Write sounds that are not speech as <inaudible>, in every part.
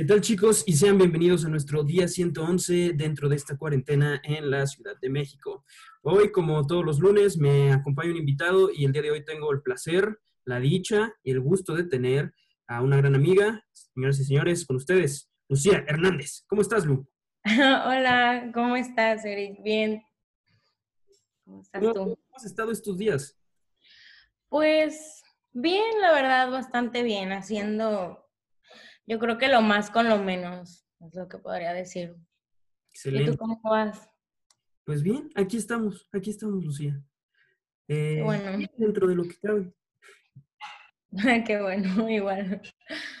¿Qué tal chicos? Y sean bienvenidos a nuestro día 111 dentro de esta cuarentena en la Ciudad de México. Hoy, como todos los lunes, me acompaña un invitado y el día de hoy tengo el placer, la dicha y el gusto de tener a una gran amiga, señoras y señores, con ustedes, Lucía Hernández. ¿Cómo estás, Lu? <laughs> Hola, ¿cómo estás, Eric? Bien. ¿Cómo estás tú? ¿Cómo has estado estos días? Pues bien, la verdad, bastante bien, haciendo, yo creo que lo más con lo menos, es lo que podría decir. Excelente. ¿Y tú cómo vas? Pues bien, aquí estamos, aquí estamos, Lucía. Eh, Bueno. Dentro de lo que cabe. <laughs> Qué bueno, <laughs> igual.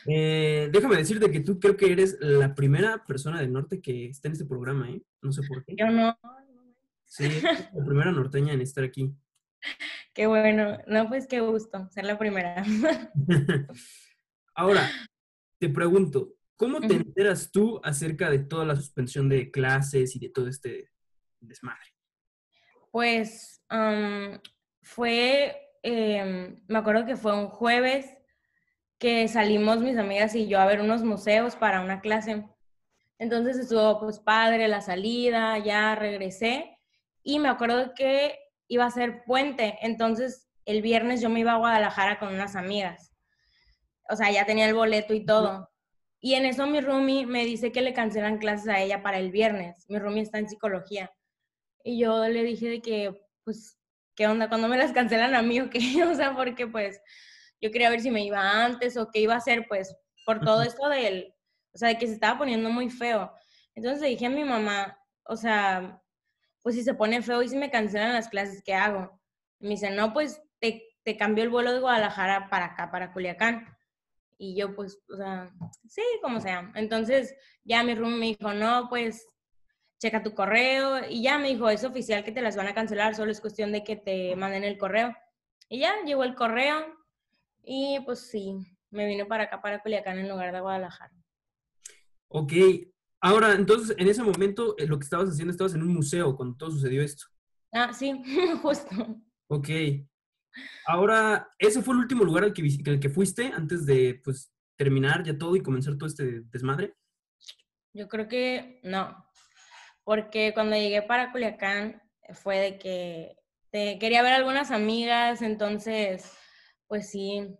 Eh, déjame decirte que tú creo que eres la primera persona del norte que está en este programa, ¿eh? No sé por qué. Yo no. Sí, la primera norteña en estar aquí. <laughs> Qué bueno. No, pues qué gusto ser la primera. Ahora, te pregunto, ¿cómo te enteras tú acerca de toda la suspensión de clases y de todo este desmadre? Pues am, fue, em, me acuerdo que fue un jueves que salimos mis amigas y yo a ver unos museos para una clase. Entonces estuvo pues padre la salida, ya regresé y me acuerdo que iba a ser puente, entonces el viernes yo me iba a Guadalajara con unas amigas. O sea, ya tenía el boleto y todo. Y en eso mi roomie me dice que le cancelan clases a ella para el viernes. Mi roomie está en psicología. Y yo le dije de que, pues, ¿qué onda? ¿Cuándo me las cancelan a mí o qué? <laughs> O sea, porque pues yo quería ver si me iba antes o qué iba a hacer, pues, por todo esto del, o sea, de que se estaba poniendo muy feo. Entonces le dije a mi mamá, o sea, pues si se pone feo y si me cancelan las clases, ¿qué hago? Y me dice, no, pues te, te cambio el vuelo de Guadalajara para acá, para Culiacán. Y yo, pues, o sea, sí, como sea. Entonces, ya mi room me dijo, no, pues, checa tu correo. Y ya me dijo, es oficial que te las van a cancelar, solo es cuestión de que te manden el correo. Y ya, llegó el correo. Y pues sí, me vine para acá, para Culiacán, en lugar de Guadalajara. Ok, ahora, entonces, en ese momento, eh, lo que estabas haciendo, estabas en un museo cuando todo sucedió esto. Ah, sí, <laughs> justo. Ok. Ahora, ¿ese fue el último lugar al que, al que fuiste antes de, pues, terminar ya todo y comenzar todo este desmadre? Yo creo que no, porque cuando llegué para Culiacán fue de que quería ver algunas amigas, entonces, pues sí,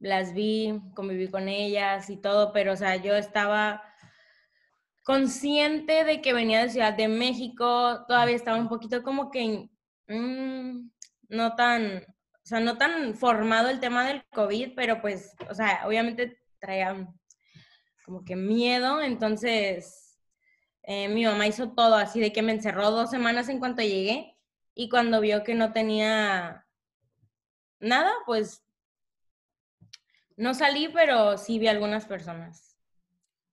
las vi, conviví con ellas y todo, pero o sea, yo estaba consciente de que venía de Ciudad de México, todavía estaba un poquito como que mm, no tan, o sea, no tan formado el tema del COVID, pero pues, o sea, obviamente traía como que miedo, entonces eh, mi mamá hizo todo así de que me encerró dos semanas en cuanto llegué y cuando vio que no tenía nada, pues no salí, pero sí vi algunas personas.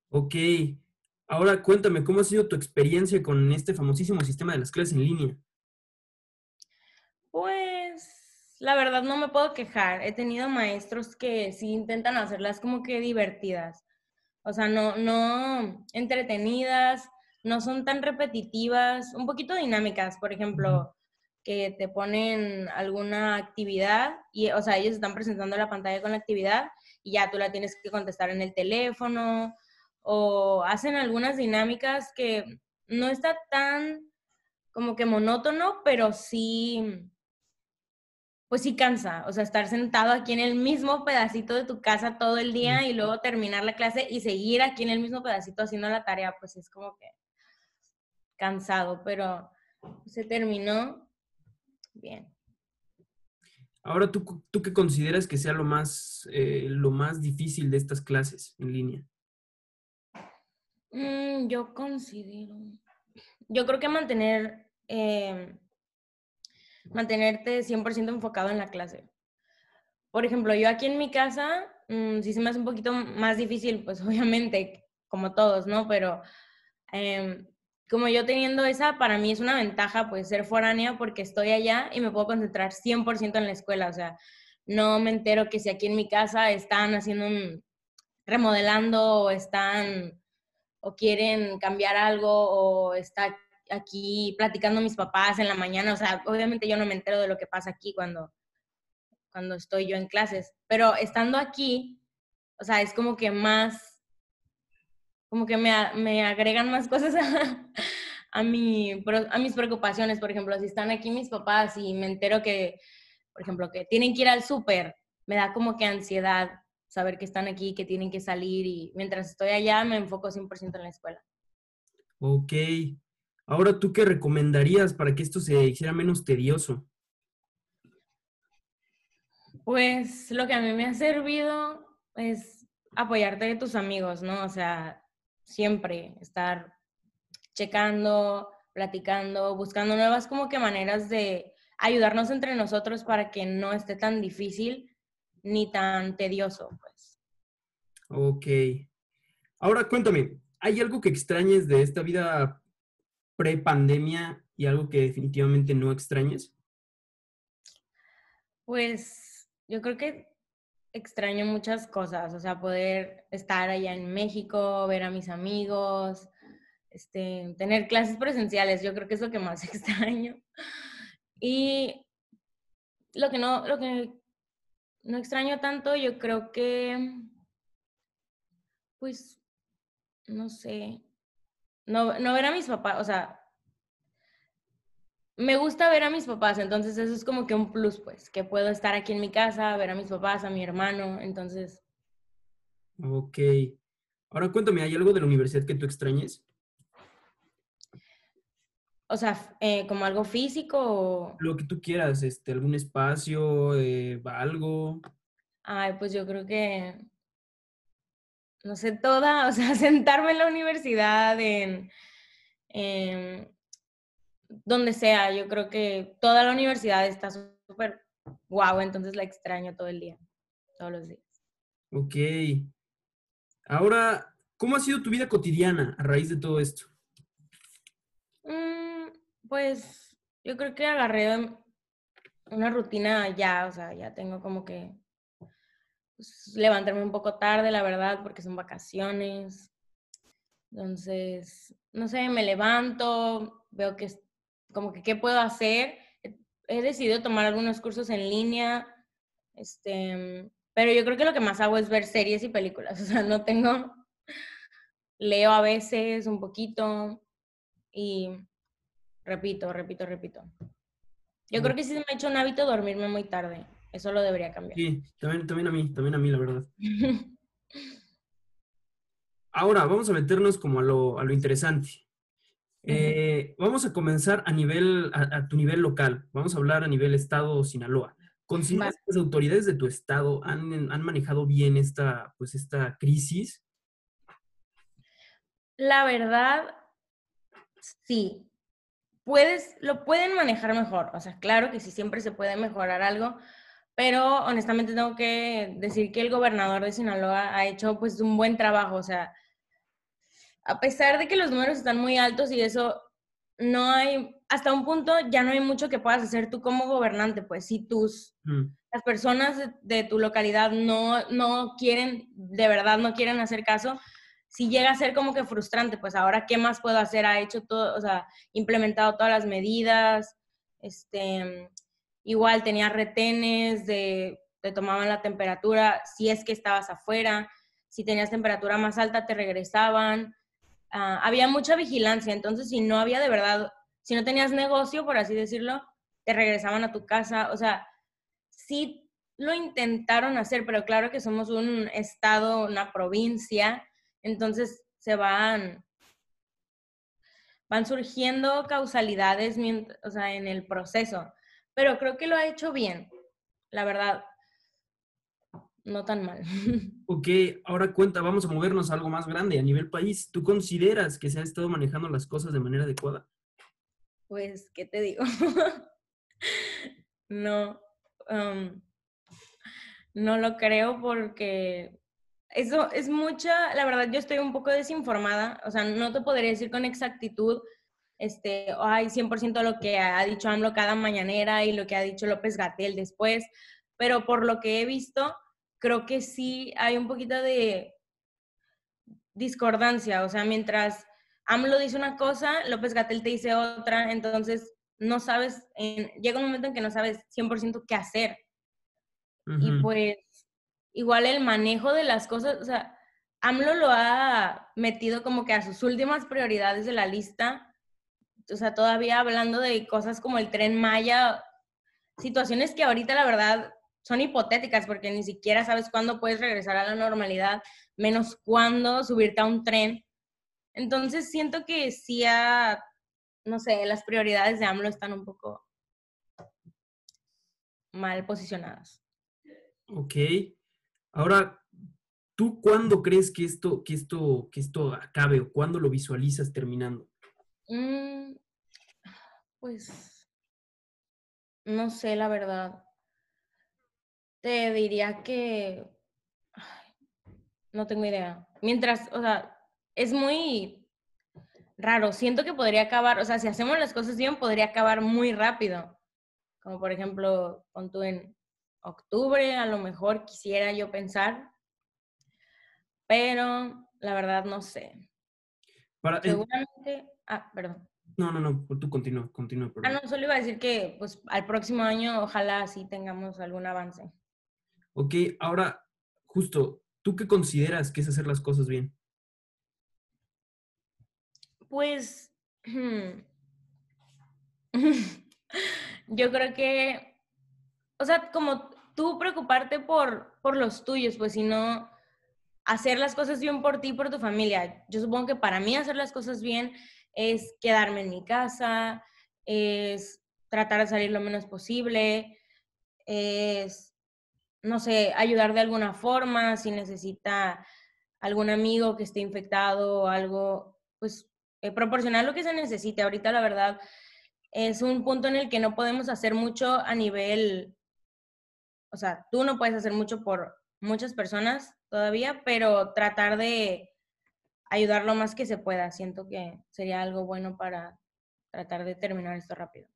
Ok. Ahora, cuéntame, ¿cómo ha sido tu experiencia con este famosísimo sistema de las clases en línea? Pues la verdad no me puedo quejar. He tenido maestros que sí intentan hacerlas como que divertidas. O sea, no, no entretenidas, no son tan repetitivas, un poquito dinámicas, por ejemplo, que te ponen alguna actividad y, o sea, ellos están presentando la pantalla con la actividad y ya tú la tienes que contestar en el teléfono o hacen algunas dinámicas que no está tan como que monótono, pero sí, pues sí cansa, o sea, estar sentado aquí en el mismo pedacito de tu casa todo el día y luego terminar la clase y seguir aquí en el mismo pedacito haciendo la tarea, pues es como que cansado, pero se terminó bien. Ahora, ¿tú, tú qué consideras que sea lo más, eh, lo más difícil de estas clases en línea? Mm, yo considero, yo creo que mantener, eh, mantenerte 100% enfocado en la clase. Por ejemplo, yo aquí en mi casa, mm, sí se me hace un poquito más difícil, pues <laughs> obviamente, como todos, ¿no? Pero em, como yo teniendo esa, para mí es una ventaja, pues ser foránea porque estoy allá y me puedo concentrar 100% en la escuela. O sea, no me entero que si aquí en mi casa están haciendo un, remodelando o están o quieren cambiar algo o está aquí platicando mis papás en la mañana. O sea, obviamente yo no me entero de lo que pasa aquí cuando, cuando estoy yo en clases, pero estando aquí, o sea, es como que más como que me, me agregan más cosas a, a, mi, a mis preocupaciones. Por ejemplo, si están aquí mis papás y me entero que, por ejemplo, que tienen que ir al súper, me da como que ansiedad saber que están aquí, que tienen que salir y mientras estoy allá me enfoco 100% en la escuela. Ok. Ahora, ¿tú qué recomendarías para que esto se hiciera menos tedioso? Pues lo que a mí me ha servido es apoyarte de tus amigos, ¿no? O sea, siempre estar checando, platicando, buscando nuevas como que maneras de ayudarnos entre nosotros para que no esté tan difícil ni tan tedioso, pues. Ok. Ahora cuéntame, ¿hay algo que extrañes de esta vida pre-pandemia y algo que definitivamente no extrañes? Pues yo creo que extraño muchas cosas, o sea, poder estar allá en México, ver a mis amigos, este, tener clases presenciales, yo creo que es lo que más <laughs> extraño. Y lo que no, lo que no extraño tanto, yo creo que, pues, no sé, no, no ver a mis papás, o sea, me gusta ver a mis papás, entonces eso es como que un plus, pues, que puedo estar aquí en mi casa, ver a mis papás, a mi hermano, entonces. Ok. Ahora cuéntame, ¿hay algo de la universidad que tú extrañes? O sea, eh, como algo físico o... Lo que tú quieras, este, algún espacio, eh, algo. Ay, pues yo creo que, no sé, toda, o sea, <laughs> sentarme en la universidad, en, en donde sea, yo creo que toda la universidad está súper guau, entonces la extraño todo el día, todos los días. Ok. Ahora, ¿cómo ha sido tu vida cotidiana a raíz de todo esto? Mm, pues yo creo que agarré una rutina ya, o sea, ya tengo como que pues, levantarme un poco tarde, la verdad, porque son vacaciones. Entonces, no sé, me levanto, veo que como que qué puedo hacer. He decidido tomar algunos cursos en línea, este, pero yo creo que lo que más hago es ver series y películas. <laughs> O sea, no tengo, leo a veces un poquito y repito, repito, repito. Yo creo que sí me ha hecho un hábito dormirme muy tarde. Eso lo debería cambiar. Sí, también, también a mí, también a mí, la verdad. <laughs> Ahora, vamos a meternos como a lo, a lo interesante. Eh, vamos a comenzar a nivel, a, tu nivel local. Vamos a hablar a nivel estado Sinaloa. ¿Consideras que las autoridades de tu estado han, han, manejado bien esta, pues, esta crisis? La verdad, sí. Puedes, lo pueden manejar mejor. O sea, claro que sí, siempre se puede mejorar algo, pero honestamente tengo que decir que el gobernador de Sinaloa ha hecho pues un buen trabajo. O sea, a pesar de que los números están muy altos y eso, no hay, hasta un punto ya no hay mucho que puedas hacer tú como gobernante, pues si tus, mm. las personas de, tu localidad no, no quieren, de verdad no quieren hacer caso, si llega a ser como que frustrante, pues ahora qué más puedo hacer, ha hecho todo, o sea, implementado todas las medidas, este, igual tenía retenes de, te tomaban la temperatura, si es que estabas afuera, si tenías temperatura más alta te regresaban, Ah, había mucha vigilancia, entonces si no había de verdad, si no tenías negocio, por así decirlo, te regresaban a tu casa, o sea, sí lo intentaron hacer, pero claro que somos un estado, una provincia, entonces se van, van surgiendo causalidades o en el proceso, pero creo que lo ha hecho bien, la verdad no tan mal. <laughs> Ok, ahora cuenta, vamos a movernos a algo más grande a nivel país. ¿Tú consideras que se han estado manejando las cosas de manera adecuada? Pues, ¿qué te digo? <laughs> no, no lo creo porque eso es mucha, la verdad yo estoy un poco desinformada, o sea, no te podría decir con exactitud, este, ay, 100% lo que ha dicho AMLO cada mañanera y lo que ha dicho López Gatel después, pero por lo que he visto, creo que sí hay un poquito de discordancia, o sea, mientras AMLO dice una cosa, López Gatel te dice otra, entonces no sabes, llega un momento en que no sabes 100% qué hacer. Y pues igual el manejo de las cosas, o sea, AMLO lo ha metido como que a sus últimas prioridades de la lista. O sea, todavía hablando de cosas como el tren Maya, situaciones que ahorita la verdad son hipotéticas porque ni siquiera sabes cuándo puedes regresar a la normalidad, menos cuándo subirte a un tren. Entonces siento que sí, a, no sé, las prioridades de AMLO están un poco mal posicionadas. Ok. Ahora, ¿Tú cuándo crees que esto, que esto, que esto acabe o cuándo lo visualizas terminando? Mm, pues no sé, la verdad. Te diría que no tengo idea. Mientras, o sea, es muy raro. Siento que podría acabar, o sea, si hacemos las cosas bien, podría acabar muy rápido. Como por ejemplo, con tú en octubre, a lo mejor quisiera yo pensar, pero la verdad no sé. Para, Seguramente, ah, perdón. No, no, no, tú continúa, continúa. Ah, no, solo iba a decir que pues al próximo año ojalá sí tengamos algún avance. Ok, ahora, justo, ¿tú qué consideras que es hacer las cosas bien? Pues, <laughs> yo creo que, o sea, como tú preocuparte por, por los tuyos, pues si no, hacer las cosas bien por ti y por tu familia. Yo supongo que para mí hacer las cosas bien es quedarme en mi casa, es tratar de salir lo menos posible, es, no sé, ayudar de alguna forma, si necesita algún amigo que esté infectado o algo, pues eh, proporcionar lo que se necesite. Ahorita la verdad es un punto en el que no podemos hacer mucho a nivel, o sea, tú no puedes hacer mucho por muchas personas todavía, pero tratar de ayudar lo más que se pueda. Siento que sería algo bueno para tratar de terminar esto rápido.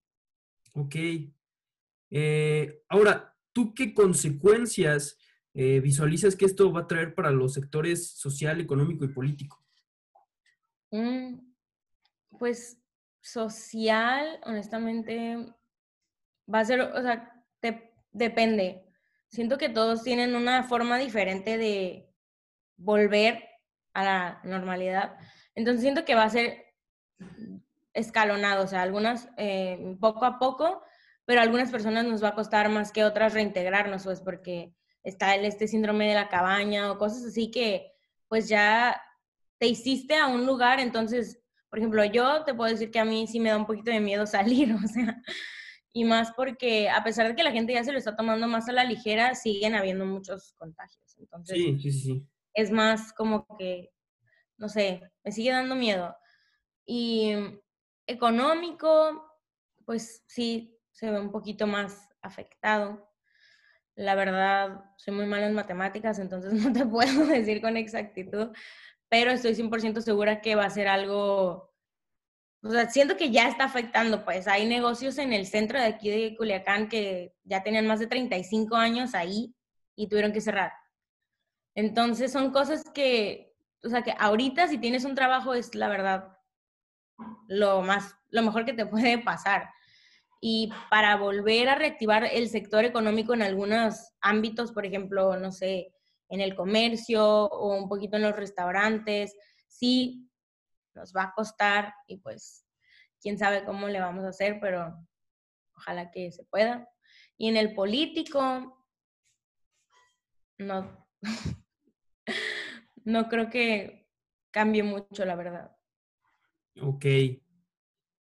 Ok. Eh, ahora, ¿tú qué consecuencias eh, visualizas que esto va a traer para los sectores social, económico y político? Mm, pues social, honestamente, va a ser, o sea, depende siento que todos tienen una forma diferente de volver a la normalidad. Entonces siento que va a ser escalonado, o sea, algunas eh, poco a poco, pero a algunas personas nos va a costar más que otras reintegrarnos, pues porque está el, este síndrome de la cabaña o cosas así que pues ya te hiciste a un lugar, entonces, por ejemplo, yo te puedo decir que a mí sí me da un poquito de miedo <laughs> salir, o sea, y más porque a pesar de que la gente ya se lo está tomando más a la ligera, siguen habiendo muchos contagios. Entonces, sí, sí, sí. Es más como que, no sé, me sigue dando miedo. Y económico, pues sí, se ve un poquito más afectado. La verdad, soy muy mala en matemáticas, entonces <laughs> no te puedo decir con exactitud, pero estoy 100% segura que va a ser algo o sea, siento que ya está afectando, pues hay negocios en el centro de aquí de Culiacán que ya tenían más de 35 años ahí y tuvieron que cerrar. Entonces son cosas que, o sea, que ahorita si tienes un trabajo es la verdad lo más, lo mejor que te <laughs> puede pasar. Y para volver a reactivar el sector económico en algunos ámbitos, por ejemplo, no sé, en el comercio o un poquito en los restaurantes, sí nos va a costar y pues quién sabe cómo le vamos a hacer, pero ojalá que se pueda. Y en el político, no, <laughs> no creo que cambie mucho, la verdad. Ok.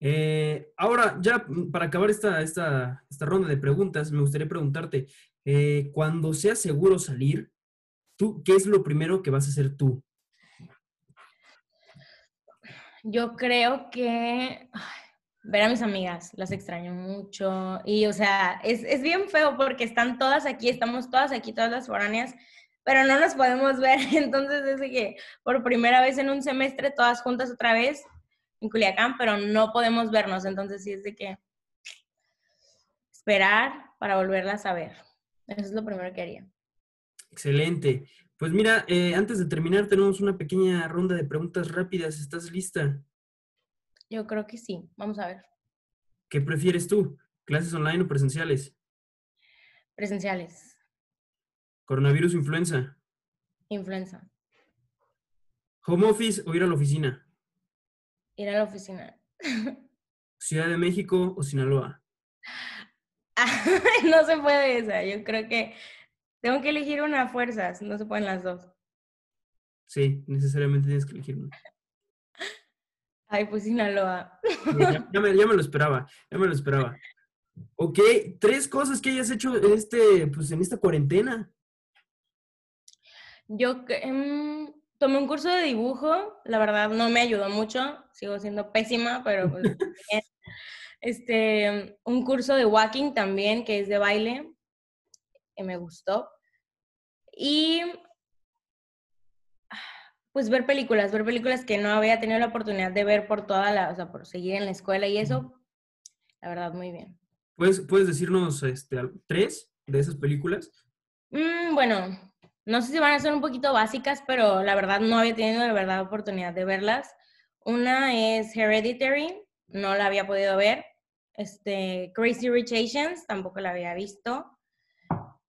Eh, ahora, ya para acabar esta, esta, esta, ronda de preguntas, me gustaría preguntarte, eh, cuando sea seguro salir, ¿tú qué es lo primero que vas a hacer tú? Yo creo que ver a mis amigas, las extraño mucho. Y, o sea, es, es, bien feo porque están todas aquí, estamos todas aquí, todas las foráneas, pero no nos podemos ver. <laughs> Entonces, es que por primera vez en un semestre, todas juntas otra vez en Culiacán, pero no podemos vernos. Entonces, sí es de que esperar para volverlas a ver. Eso es lo primero que haría. Excelente. Pues mira, eh, antes de terminar tenemos una pequeña ronda de preguntas rápidas. ¿Estás lista? Yo creo que sí. Vamos a ver. ¿Qué prefieres tú? ¿Clases online o presenciales? Presenciales. ¿Coronavirus o influenza? Influenza. ¿Home office o ir a la oficina? Ir a la oficina. <laughs> ¿Ciudad de México o Sinaloa? no se puede esa. Yo creo que tengo que elegir una a fuerzas. No se pueden las dos. Sí, necesariamente tienes que elegir una. <laughs> Ay, pues Sinaloa. Ya, me, lo esperaba, ya me lo esperaba. Ok, tres cosas que hayas hecho este, pues, en esta cuarentena. Yo em, tomé un curso de dibujo, la verdad no me ayudó mucho, sigo siendo pésima, pero pues, <laughs> Este, un curso de walking también, que es de baile, que me gustó. Y pues ver películas, ver películas que no había tenido la oportunidad de ver por toda la, o sea, por seguir en la escuela y eso, la verdad, muy bien. ¿Puedes, puedes decirnos este, tres de esas películas? Mm, bueno, no sé si van a ser un poquito básicas, pero la verdad no había tenido de verdad oportunidad de verlas. Una es Hereditary, no la había podido ver. Este, Crazy Rich Asians, tampoco la había visto.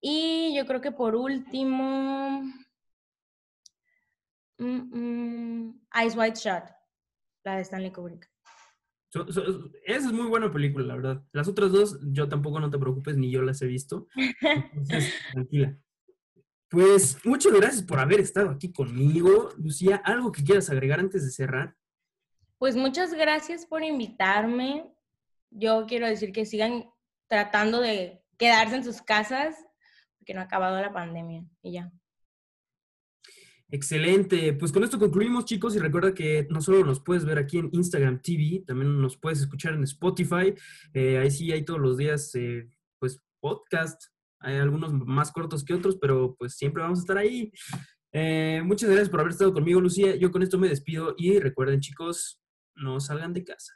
Y yo creo que por último, Mm, mm, Ice White Shot, la de Stanley Kubrick. esa es muy buena película, la verdad. Las otras dos, yo tampoco no te preocupes, ni yo las he visto. <laughs> Entonces, tranquila. Pues muchas gracias por haber estado aquí conmigo. Lucía, ¿algo que quieras agregar antes de cerrar? Pues muchas gracias por invitarme. Yo quiero decir que sigan tratando de quedarse en sus casas, porque no ha acabado la pandemia y ya. Excelente. Pues con esto concluimos, chicos, y recuerda que no solo nos puedes ver aquí en Instagram TV, también nos puedes escuchar en Spotify. Eh, ahí sí hay todos los días, eh, pues, podcast. Hay algunos más cortos que otros, pero pues siempre vamos a estar ahí. Eh, muchas gracias por haber estado conmigo, Lucía. Yo con esto me despido y recuerden, chicos, no salgan de casa.